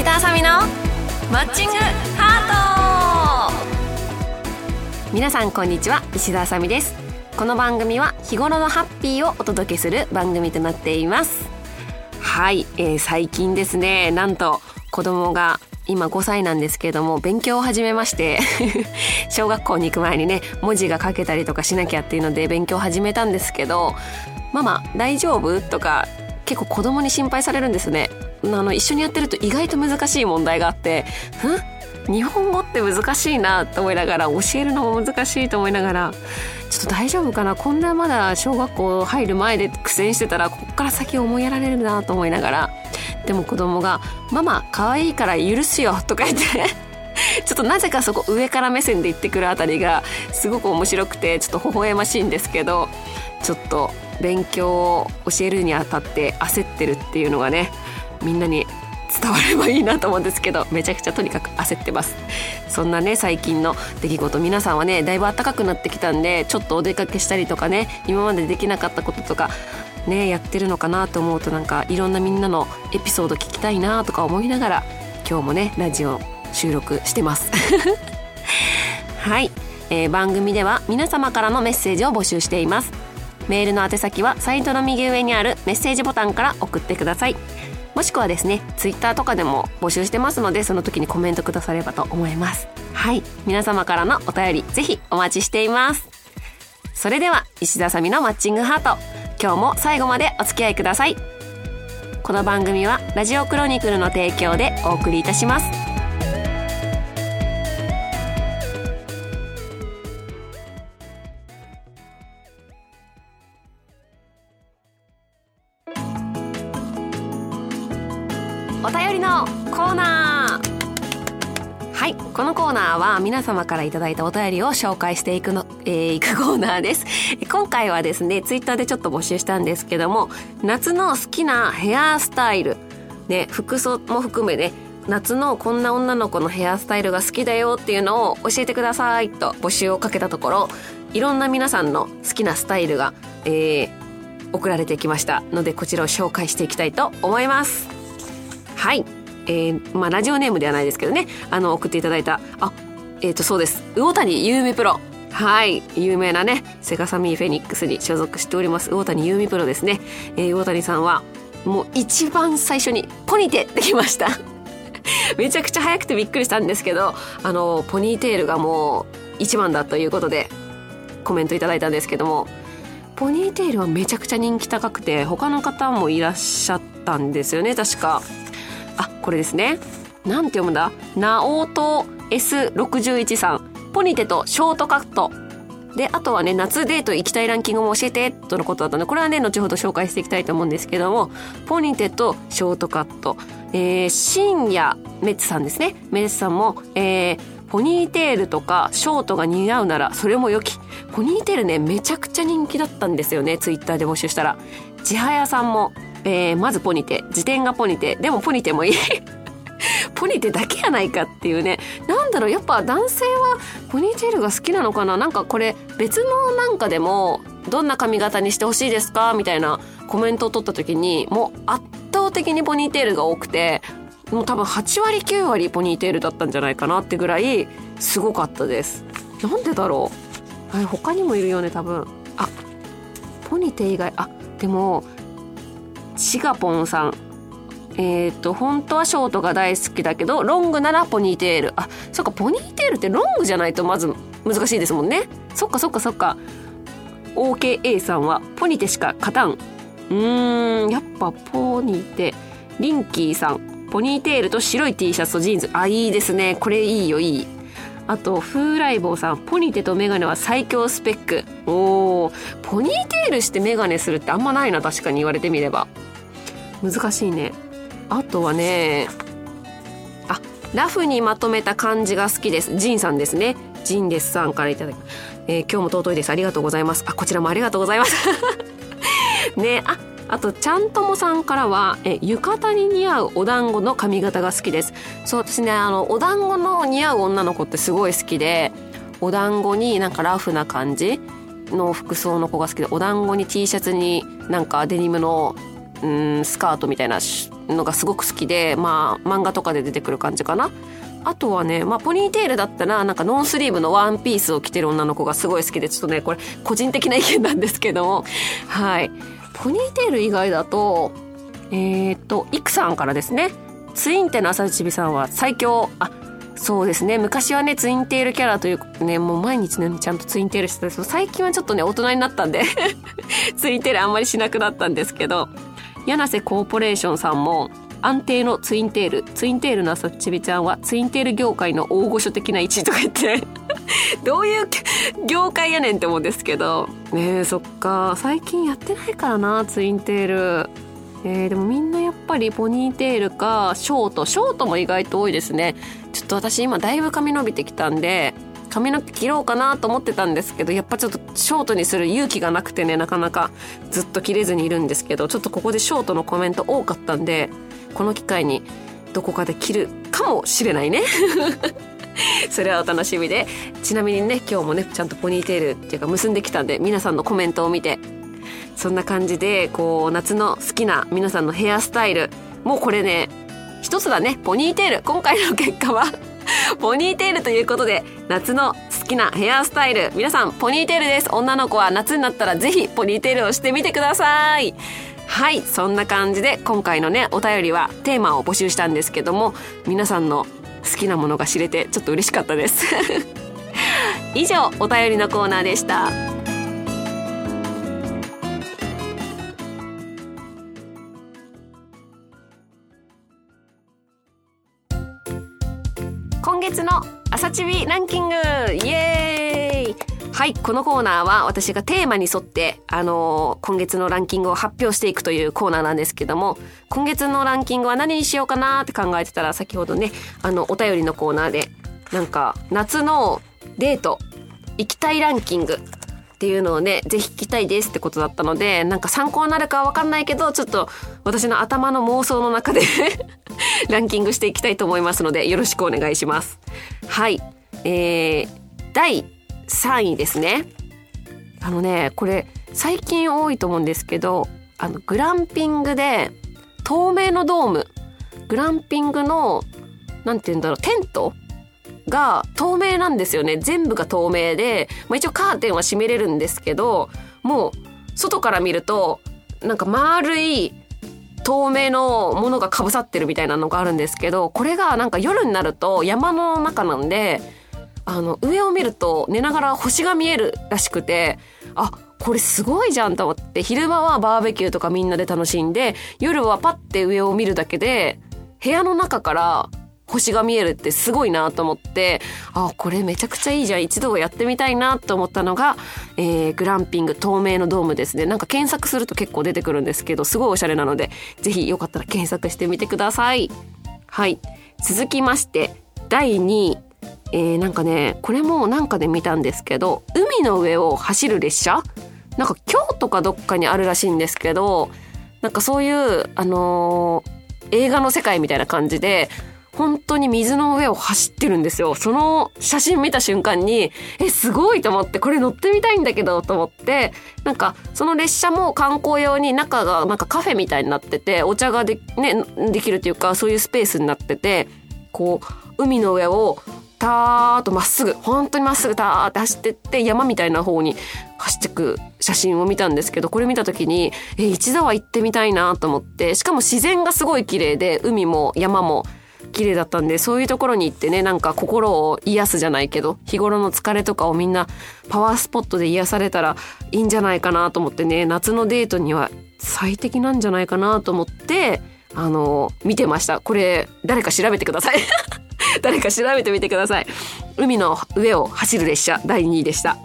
石田あさみのマッチングハート。皆さんこんにちは。石田あさみです。この番組は日頃のハッピーをお届けする番組となっています。はい、えー、最近ですね。なんと子供が今5歳なんですけれども勉強を始めまして 小学校に行く前にね文字が書けたりとかしなきゃっていうので勉強を始めたんですけど「ママ大丈夫?」とか結構子供に心配されるんですね。あの一緒にやってると意外と難しい問題があって「ん？日本語って難しいな」と思いながら教えるのも難しいと思いながらちょっと大丈夫かな？こんなまだ小学校入る前で苦戦してたらこっから先思いやられるなと思いながら。でも子供が「ママ可愛いから許すよ」とか言って ちょっとなぜかそこ上から目線で言ってくるあたりがすごく面白くてちょっと微笑ましいんですけどちょっと勉強を教えるにあたって焦ってるっていうのがねみんなに伝わればいいなと思うんですけどめちゃくちゃとにかく焦ってます。そんなね最近の出来事皆さんはねだいぶ暖かくなってきたんでちょっとお出かけしたりとかね今までできなかったこととかねやってるのかなと思うとなんかいろんなみんなのエピソード聞きたいなとか思いながら今日もねラジオ収録してます。はい、えー、番組では皆様からのメッセージを募集しています。メールの宛先はサイトの右上にあるメッセージボタンから送ってください。もしくはですねツイッターとかでも募集してますのでその時にコメントくださればと思います。はい。皆様からのお便りぜひお待ちしています。それでは石田さみのマッチングハート。今日も最後までお付き合いください。この番組はラジオクロニクルの提供でお送りいたします。お便りのコーナー。はいこのコーナーは皆様からいただいたお便りを紹介していくの、えー、いくコーナーです。今回はですねツイッターでちょっと募集したんですけども夏の好きなヘアスタイル。ね服装も含めね夏のこんな女の子のヘアスタイルが好きだよっていうのを教えてくださいと募集をかけたところいろんな皆さんの好きなスタイルが、えー、送られてきましたのでこちらを紹介していきたいと思います。はい。えー、まあラジオネームではないですけどね。あの送っていただいた。あえっ、ー、とそうです。魚谷優美プロ。はい。有名なねセガサミーフェニックスに所属しております。魚谷優美プロですね、えー、魚谷さんはもう一番最初にポニテできました。めちゃくちゃ早くてびっくりしたんですけどあのポニーテールがもう一番だということでコメントいただいたんですけどもポニーテールはめちゃくちゃ人気高くて他の方もいらっしゃったんですよね確か。これですね。なんて読むんだ？ナオト S61 さん。ポニテとショートカット。であとはね夏デート行きたいランキングも教えて。とのことだったのでこれはね後ほど紹介していきたいと思うんですけども。ポニテとショートカット、えー、深夜メッツさんですね。メッツさんも、えー、ポニーテールとかショートが似合うならそれも良き。ポニーテールねめちゃくちゃ人気だったんですよね。ツイッターで募集したら。千早さんも。えー、まずポニテ。辞典がポニテ。でもポニテもいい。ポニテだけやないかっていうね。なんだろう。やっぱ男性はポニーテールが好きなのかな。なんかこれ別のなんかでもどんな髪型にしてほしいですか？みたいなコメントを取った時にもう圧倒的にポニーテールが多くてもう多分8割9割ポニーテールだったんじゃないかなってぐらいすごかったです。なんでだろう。はい他にもいるよね多分。あポニテ以外。あでもシガポンさん。えっ、ー、と本当はショートが大好きだけどロングならポニーテール。あそっかポニーテールってロングじゃないとまず難しいですもんね。そっかそっかそっか。OKA さんはポニテしか勝たん。うーんやっぱポニテ。リンキーさん。ポニーテールと白い T シャツとジーンズ。あいいですね。これいいよいい。あと風来坊さん。ポニテとメガネは最強スペック。おーポニーテールしてメガネするってあんまないな確かに言われてみれば。難しいね。あとはねあラフにまとめた感じが好きです。ジンさんですね。ジンですさんからいただき、えー、今日も尊いです。ありがとうございます。あこちらもありがとうございます。ねああとちゃんともさんからはえ浴衣に似合うお団子の髪型が好きです。そう私ねあのお団子の似合う女の子ってすごい好きでお団子になんかラフな感じの服装の子が好きでお団子に T シャツになんかデニムのうんスカートみたいなのがすごく好きで、まあ漫画とかで出てくる感じかな。あとはね、まあ、ポニーテールだったら、なんかノンスリーブのワンピースを着てる女の子がすごい好きで、ちょっとね、これ、個人的な意見なんですけども、はい。ポニーテール以外だと、えー、っと、イクさんからですね、ツインテの朝チビさんは最強、あ、そうですね。昔はね、ツインテールキャラというね、もう毎日ね、ちゃんとツインテールしてたんですけど、最近はちょっとね、大人になったんで ツインテールあんまりしなくなったんですけど、柳瀬コーポレーションさんも、安定のツインテールツインテールの朝ちびちゃんはツインテール業界の大御所的な位置とか言って。どういう業界やねんって思うんですけど。ねえそっか。最近やってないからなツインテール。えー、でもみんなやっぱりポニーテールかショート。ショートも意外と多いですね。ちょっと私今だいぶ髪伸びてきたんで髪の毛切ろうかなと思ってたんですけどやっぱちょっとショートにする勇気がなくてねなかなかずっと切れずにいるんですけどちょっとここでショートのコメント多かったんでこの機会にどこかで切るかもしれないね。それはお楽しみで。ちなみにね今日もねちゃんとポニーテールっていうか結んできたんで皆さんのコメントを見てそんな感じでこう夏の好きな皆さんのヘアスタイル。もうこれね一つだねポニーテール。今回の結果は。ポニーテールということで夏の好きなヘアスタイル。皆さんポニーテールです。女の子は夏になったらぜひポニーテールをしてみてください。はいそんな感じで今回のねお便りはテーマを募集したんですけども皆さんの好きなものが知れてちょっと嬉しかったです。以上お便りのコーナーでした。月の朝チビランキング。イエーイ。はい、このコーナーは私がテーマに沿って、あのー、今月のランキングを発表していくというコーナーなんですけども、今月のランキングは何にしようかなって考えてたら、先ほどね、あの、お便りのコーナーで、なんか、夏のデート、行きたいランキングっていうのをね、ぜひ聞きたいですってことだったので、なんか参考になるかわかんないけど、ちょっと私の頭の妄想の中で ランキングしていきたいと思いますので、よろしくお願いします。はい。えー、第3位ですね。あのね、これ最近多いと思うんですけど、あの、グランピングで透明のドーム、グランピングの、なんて言うんだろう、テント？が透明なんですよね。全部が透明で、まあ、一応カーテンは閉めれるんですけど、もう外から見ると、なんか丸い透明のものがかぶさってるみたいなのがあるんですけど、これがなんか夜になると山の中なんで、あの、上を見ると寝ながら星が見えるらしくて、あ、これすごいじゃんと思って、昼間はバーベキューとかみんなで楽しんで、夜はパッて上を見るだけで、部屋の中から星が見えるってすごいなと思って、あ、これめちゃくちゃいいじゃん。一度やってみたいなと思ったのが、えー、グランピング透明のドームですね。なんか検索すると結構出てくるんですけど、すごいおしゃれなので、ぜひよかったら検索してみてください。はい。続きまして、第2位。えー、なんかねこれもなんかで見たんですけど海の上を走る列車？なんか京都かどっかにあるらしいんですけどなんかそういうあのー、映画の世界みたいな感じで本当に水の上を走ってるんですよ。その写真見た瞬間に、え、すごいと思って、これ乗ってみたいんだけどと思って、なんかその列車も観光用に中がなんかカフェみたいになってて、お茶がで,、ね、できるというか、そういうスペースになってて、こう、海の上をたーっとまっすぐ本当にまっすぐたーって走ってって山みたいな方に走ってく写真を見たんですけどこれ見た時にえ一度は行ってみたいなと思ってしかも自然がすごい綺麗で海も山も綺麗だったんでそういうところに行ってねなんか心を癒すじゃないけど日頃の疲れとかをみんなパワースポットで癒されたらいいんじゃないかなと思ってね夏のデートには最適なんじゃないかなと思ってあの見てましたこれ誰か調べてください 誰か調べてみてください。海の上を走る列車第2位でした。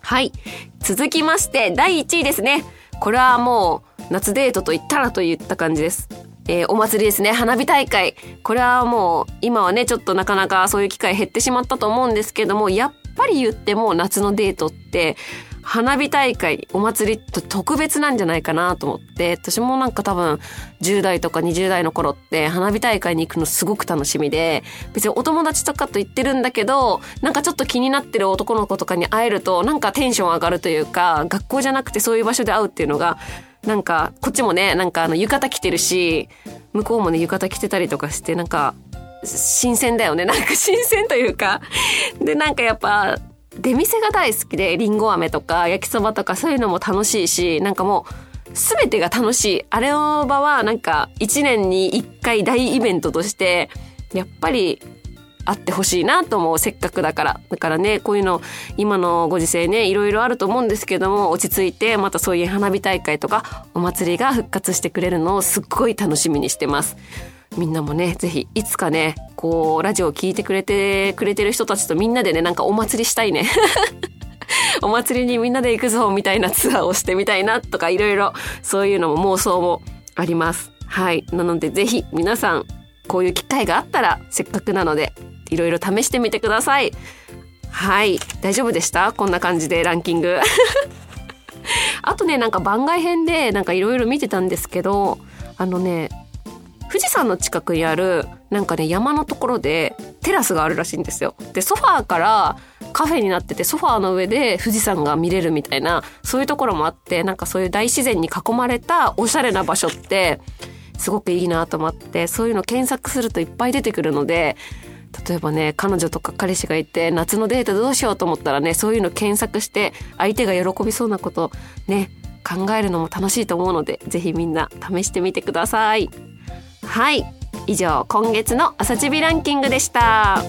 はい。続きまして、第1位ですね。これはもう、夏デートと言ったらといった感じです。えー、お祭りですね。花火大会。これはもう、今はね、ちょっとなかなかそういう機会減ってしまったと思うんですけども、やっぱり言っても夏のデートって、花火大会、お祭りって特別なんじゃないかなと思って、私もなんか多分10代とか20代の頃って花火大会に行くのすごく楽しみで、別にお友達とかと行ってるんだけど、なんかちょっと気になってる男の子とかに会えるとなんかテンション上がるというか、学校じゃなくてそういう場所で会うっていうのが、なんかこっちもねなんかあの浴衣着てるし向こうもね浴衣着てたりとかしてなんか新鮮だよね。なんか新鮮というか。でなんかやっぱ出店が大好きでりんご飴とか焼きそばとかそういうのも楽しいしなんかもう全てが楽しい。あれの場はなんか1年に1回大イベントとしてやっぱりあってほしいなと思うせっかくだからだからねこういうの今のご時世ねいろいろあると思うんですけども落ち着いてまたそういう花火大会とかお祭りが復活してくれるのをすっごい楽しみにしてます。みんなもね、ぜひ、いつかね、こう、ラジオを聴いてくれて、くれてる人たちとみんなでね、なんかお祭りしたいね。お祭りにみんなで行くぞ、みたいなツアーをしてみたいな、とか、いろいろ、そういうのも妄想もあります。はい。なので、ぜひ、皆さん、こういう機会があったら、せっかくなので、いろいろ試してみてください。はい。大丈夫でした？こんな感じでランキング。あとね、なんか番外編で、なんかいろいろ見てたんですけど、あのね、富士山の近くにあるなんかね山のところでテラスがあるらしいんですよ。でソファーからカフェになっててソファーの上で富士山が見れるみたいなそういうところもあってなんかそういう大自然に囲まれたおしゃれな場所ってすごくいいなと思ってそういうの検索するといっぱい出てくるので例えばね彼女とか彼氏がいて夏のデートどうしようと思ったらねそういうの検索して相手が喜びそうなことね考えるのも楽しいと思うので是非みんな試してみてください。はい以上今月の朝チビランキングでした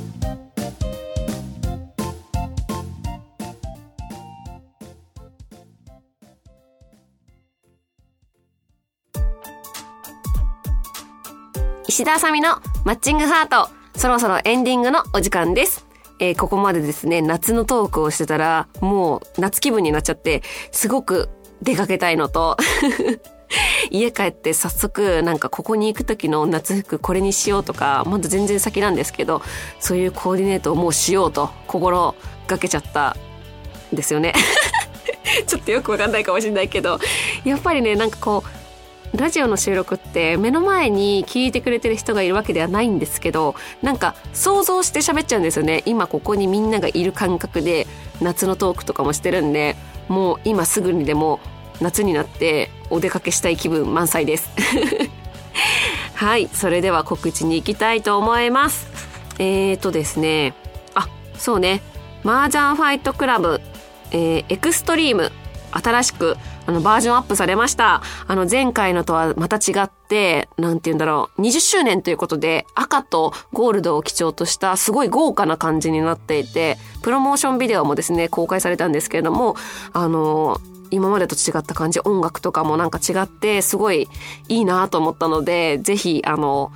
石田あさみのマッチングハート。そろそろエンディングのお時間です。えー、ここまでですね、夏のトークをしてたら、もう夏気分になっちゃって、すごく出かけたいのと。家帰って早速なんかここに行く時の夏服これにしようとかまだ全然先なんですけどそういうコーディネートをもうしようと心がけちゃったんですよね。ちょっとよくわかんないかもしれないけどやっぱりねなんかこうラジオの収録って目の前に聞いてくれてる人がいるわけではないんですけどなんか想像して喋っちゃうんですよね。今ここにみんながいる感覚で夏のトークとかもしてるんでもう今すぐにでも夏になってお出かけしたい気分満載です。はいそれでは告知に行きたいと思います。えーとですね。あそうね。麻雀ファイトクラブ、えー、エクストリーム。新しくあのバージョンアップされました。あの前回のとはまた違って、なんて言うんだろう、20周年ということで赤とゴールドを基調としたすごい豪華な感じになっていて、プロモーションビデオもですね、公開されたんですけれども、あの、今までと違った感じ音楽とかもなんか違ってすごいいいなと思ったのでぜひあの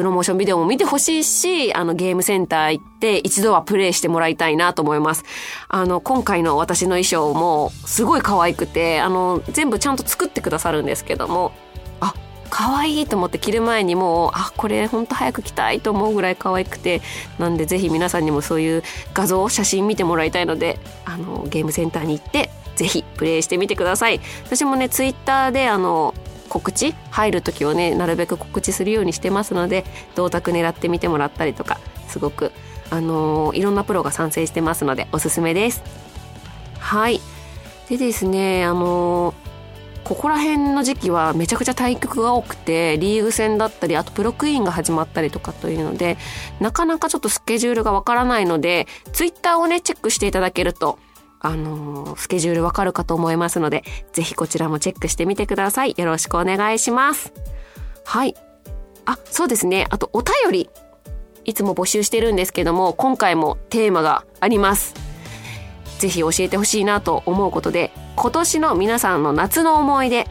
プロモーションビデオも見てほしいし、あのゲームセンター行って一度はプレイしてもらいたいなと思います。あの今回の私の衣装もすごい可愛くて、あの全部ちゃんと作ってくださるんですけども、あ、可愛いと思って着る前にもう、あ、これほんと早く着たいと思うぐらい可愛くて、なんでぜひ皆さんにもそういう画像、写真見てもらいたいので、あのゲームセンターに行ってぜひプレイしてみてください私もねツイッターであの告知入る時はねなるべく告知するようにしてますので銅鐸狙ってみてもらったりとかすごくあのー、いろんなプロが参戦してますのでおすすめです。はい。でですねあのー、ここら辺の時期はめちゃくちゃ対局が多くてリーグ戦だったりあとプロクイーンが始まったりとかというのでなかなかちょっとスケジュールがわからないのでツイッターをねチェックしていただけるとあのスケジュールわかるかと思いますので、ぜひこちらもチェックしてみてください。よろしくお願いします。はい。あ、そうですね。あと、お便り。いつも募集してるんですけども、今回もテーマがあります。ぜひ教えてほしいなと思うことで、今年の皆さんの夏の思い出、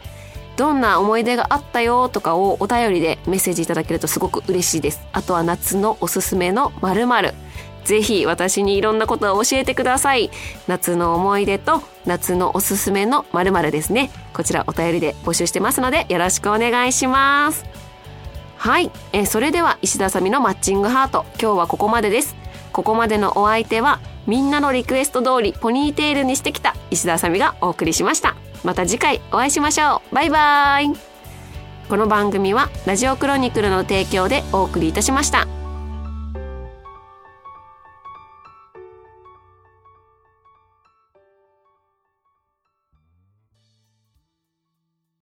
どんな思い出があったよとかをお便りでメッセージいただけるとすごく嬉しいです。あとは夏のおすすめの〇〇ぜひ私にいろんなことを教えてください。夏の思い出と夏のおすすめの〇〇ですね。こちらお便りで募集してますのでよろしくお願いします。はい、えそれでは石田さみのマッチングハート今日はここまでです。ここまでのお相手はみんなのリクエスト通りポニーテールにしてきた石田あさみがお送りしました。また次回お会いしましょう。バイバイ。この番組はラジオクロニクルの提供でお送りいたしました。